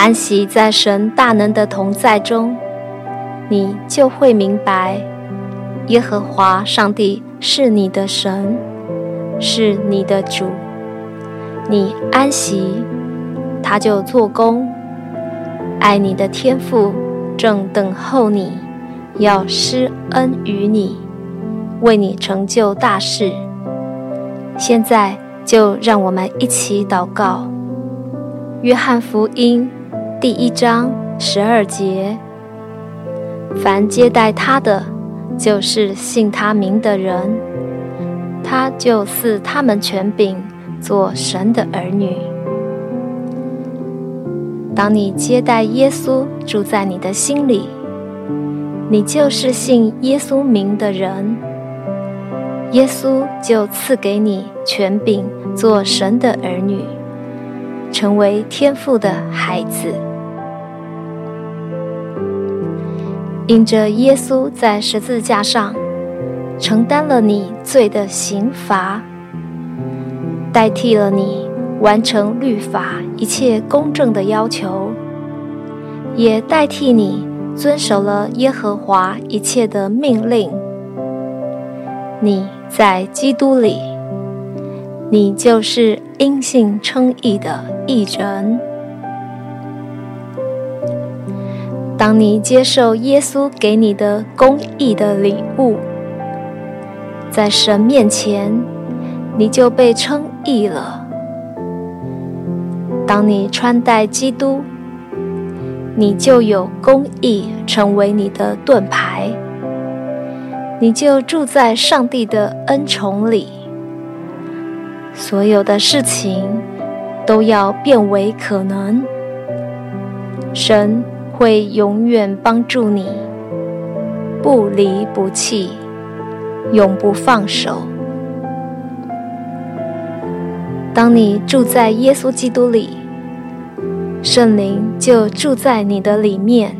安息在神大能的同在中，你就会明白，耶和华上帝是你的神，是你的主。你安息，他就做工。爱你的天父正等候你，要施恩于你，为你成就大事。现在就让我们一起祷告。约翰福音。第一章十二节：凡接待他的，就是信他名的人，他就赐他们权柄，做神的儿女。当你接待耶稣住在你的心里，你就是信耶稣名的人，耶稣就赐给你权柄，做神的儿女，成为天父的孩子。因着耶稣在十字架上承担了你罪的刑罚，代替了你完成律法一切公正的要求，也代替你遵守了耶和华一切的命令。你在基督里，你就是因信称义的义人。当你接受耶稣给你的公义的礼物，在神面前，你就被称义了。当你穿戴基督，你就有公义成为你的盾牌，你就住在上帝的恩宠里。所有的事情都要变为可能。神。会永远帮助你，不离不弃，永不放手。当你住在耶稣基督里，圣灵就住在你的里面，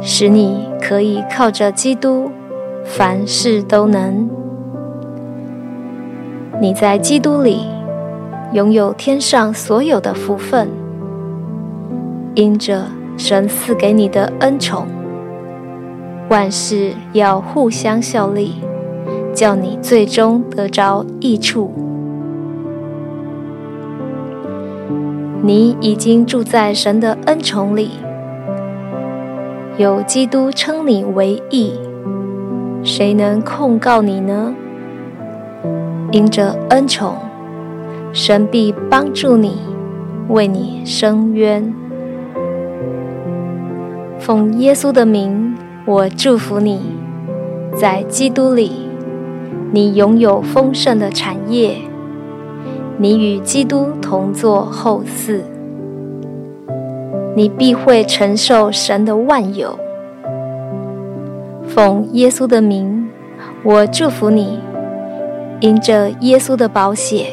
使你可以靠着基督，凡事都能。你在基督里拥有天上所有的福分，因着。神赐给你的恩宠，万事要互相效力，叫你最终得着益处。你已经住在神的恩宠里，有基督称你为义，谁能控告你呢？因着恩宠，神必帮助你，为你伸冤。奉耶稣的名，我祝福你，在基督里，你拥有丰盛的产业，你与基督同作后嗣，你必会承受神的万有。奉耶稣的名，我祝福你，因着耶稣的宝血，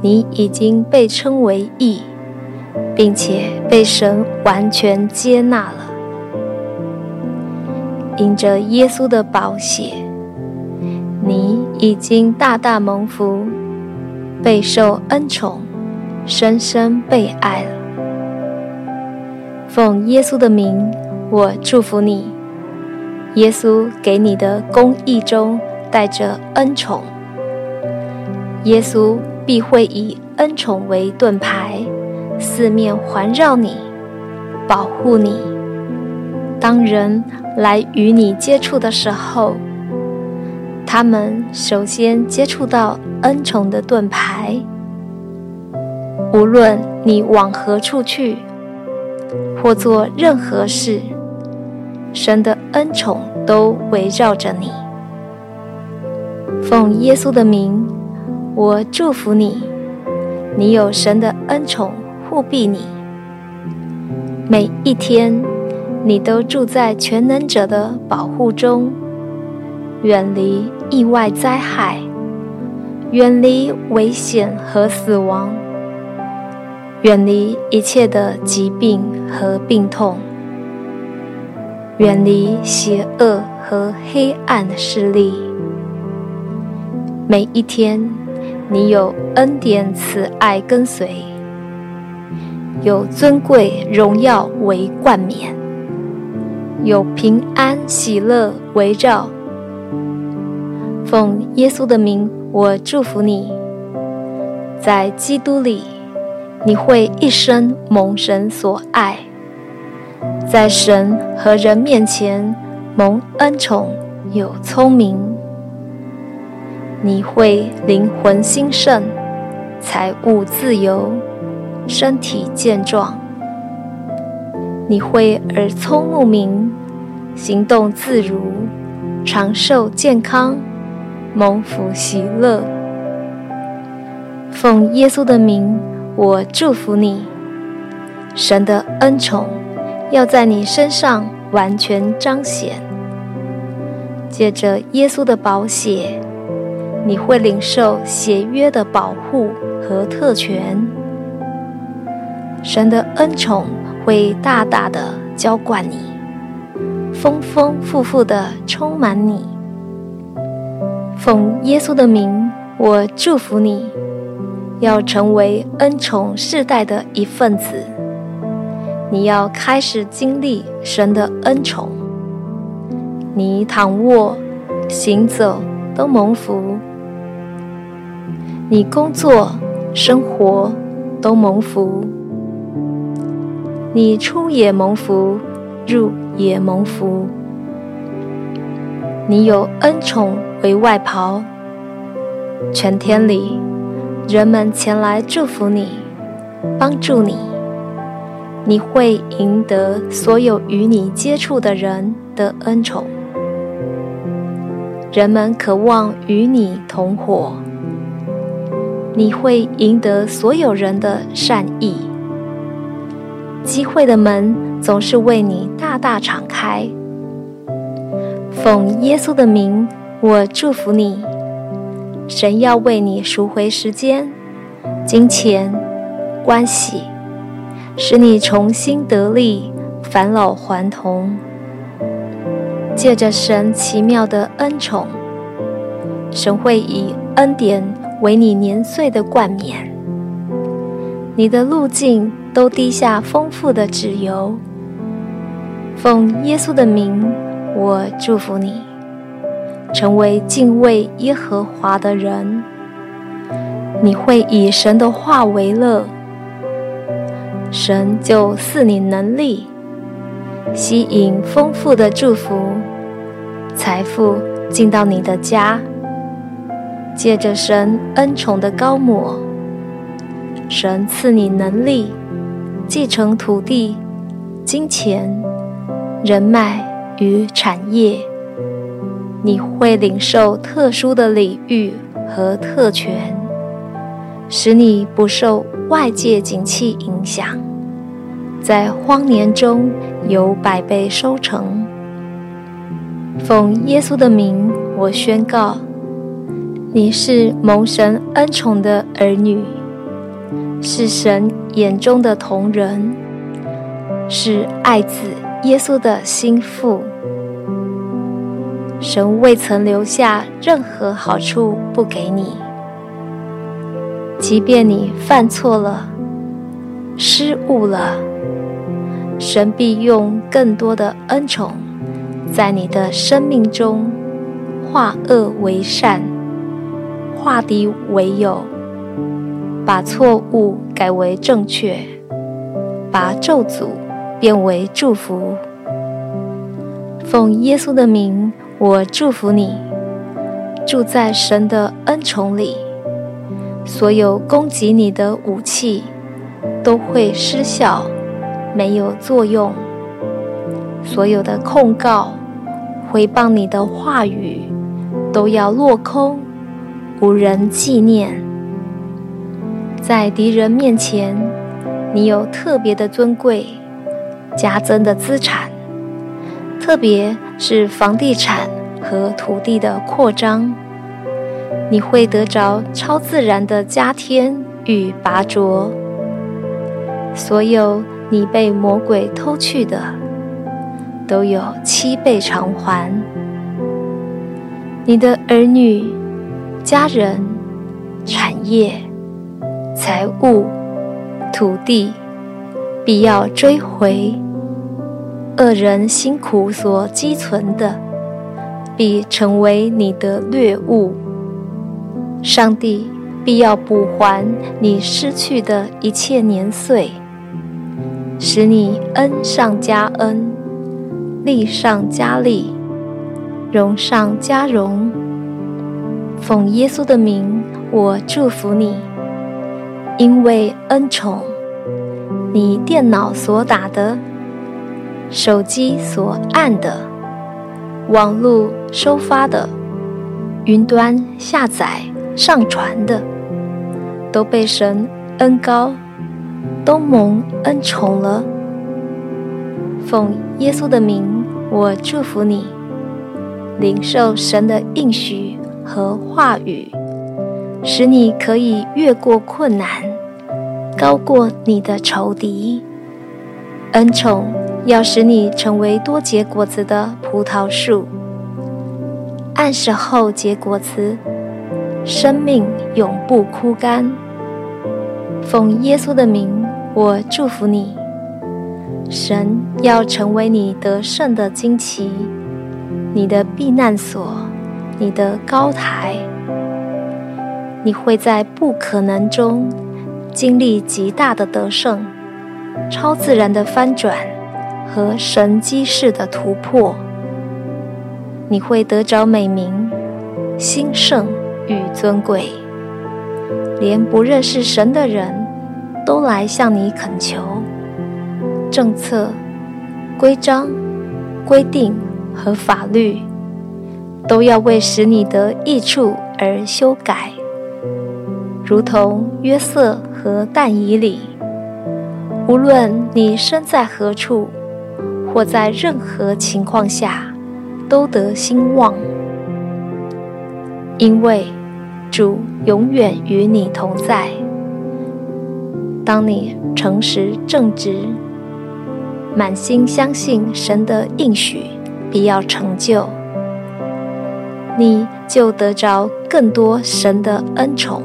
你已经被称为义，并且被神完全接纳了。因着耶稣的宝血，你已经大大蒙福，备受恩宠，深深被爱了。奉耶稣的名，我祝福你。耶稣给你的公义中带着恩宠，耶稣必会以恩宠为盾牌，四面环绕你，保护你。当人来与你接触的时候，他们首先接触到恩宠的盾牌。无论你往何处去，或做任何事，神的恩宠都围绕着你。奉耶稣的名，我祝福你，你有神的恩宠护庇你，每一天。你都住在全能者的保护中，远离意外灾害，远离危险和死亡，远离一切的疾病和病痛，远离邪恶和黑暗的势力。每一天，你有恩典慈爱跟随，有尊贵荣耀为冠冕。有平安喜乐围绕，奉耶稣的名，我祝福你，在基督里，你会一生蒙神所爱，在神和人面前蒙恩宠，有聪明，你会灵魂兴盛，财物自由，身体健壮。你会耳聪目明，行动自如，长寿健康，蒙福喜乐。奉耶稣的名，我祝福你。神的恩宠要在你身上完全彰显。借着耶稣的宝血，你会领受血约的保护和特权。神的恩宠。会大大的浇灌你，丰丰富富的充满你。奉耶稣的名，我祝福你，要成为恩宠世代的一份子。你要开始经历神的恩宠，你躺卧、行走都蒙福，你工作、生活都蒙福。你出也蒙福，入也蒙福。你有恩宠为外袍，全天里人们前来祝福你，帮助你。你会赢得所有与你接触的人的恩宠，人们渴望与你同伙。你会赢得所有人的善意。机会的门总是为你大大敞开。奉耶稣的名，我祝福你。神要为你赎回时间、金钱、关系，使你重新得力，返老还童。借着神奇妙的恩宠，神会以恩典为你年岁的冠冕。你的路径。都滴下丰富的脂油。奉耶稣的名，我祝福你，成为敬畏耶和华的人。你会以神的话为乐，神就赐你能力，吸引丰富的祝福，财富进到你的家。借着神恩宠的高抹，神赐你能力。继承土地、金钱、人脉与产业，你会领受特殊的礼遇和特权，使你不受外界景气影响，在荒年中有百倍收成。奉耶稣的名，我宣告，你是蒙神恩宠的儿女。是神眼中的瞳人，是爱子耶稣的心腹。神未曾留下任何好处不给你，即便你犯错了、失误了，神必用更多的恩宠，在你的生命中化恶为善，化敌为友。把错误改为正确，把咒诅变为祝福。奉耶稣的名，我祝福你，住在神的恩宠里。所有攻击你的武器都会失效，没有作用。所有的控告、回谤你的话语都要落空，无人纪念。在敌人面前，你有特别的尊贵，加增的资产，特别是房地产和土地的扩张，你会得着超自然的加添与拔擢。所有你被魔鬼偷去的，都有七倍偿还。你的儿女、家人、产业、财物、土地，必要追回。恶人辛苦所积存的，必成为你的掠物。上帝必要补还你失去的一切年岁，使你恩上加恩，利上加利。荣上加荣，奉耶稣的名，我祝福你。因为恩宠，你电脑所打的，手机所按的，网络收发的，云端下载上传的，都被神恩高，都蒙恩宠了。奉耶稣的名，我祝福你。领受神的应许和话语，使你可以越过困难，高过你的仇敌。恩宠要使你成为多结果子的葡萄树，按时后结果子，生命永不枯干。奉耶稣的名，我祝福你。神要成为你得胜的旌旗。你的避难所，你的高台，你会在不可能中经历极大的得胜、超自然的翻转和神迹式的突破。你会得着美名、兴盛与尊贵，连不认识神的人都来向你恳求。政策、规章、规定。和法律都要为使你得益处而修改，如同约瑟和但以理。无论你身在何处，或在任何情况下，都得兴旺，因为主永远与你同在。当你诚实正直，满心相信神的应许。必要成就，你就得着更多神的恩宠。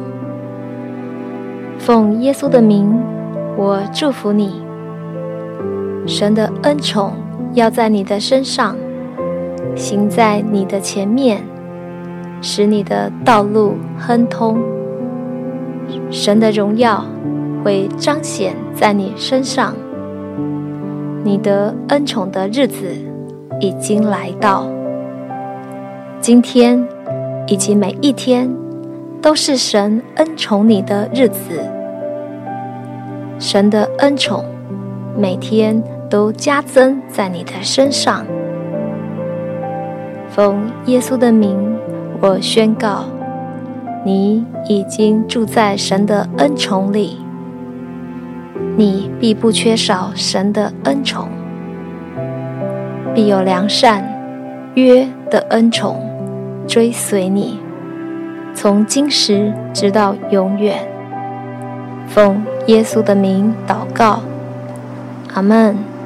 奉耶稣的名，我祝福你。神的恩宠要在你的身上，行在你的前面，使你的道路亨通。神的荣耀会彰显在你身上，你得恩宠的日子。已经来到，今天以及每一天都是神恩宠你的日子。神的恩宠每天都加增在你的身上。奉耶稣的名，我宣告，你已经住在神的恩宠里，你必不缺少神的恩宠。必有良善、约的恩宠追随你，从今时直到永远。奉耶稣的名祷告，阿门。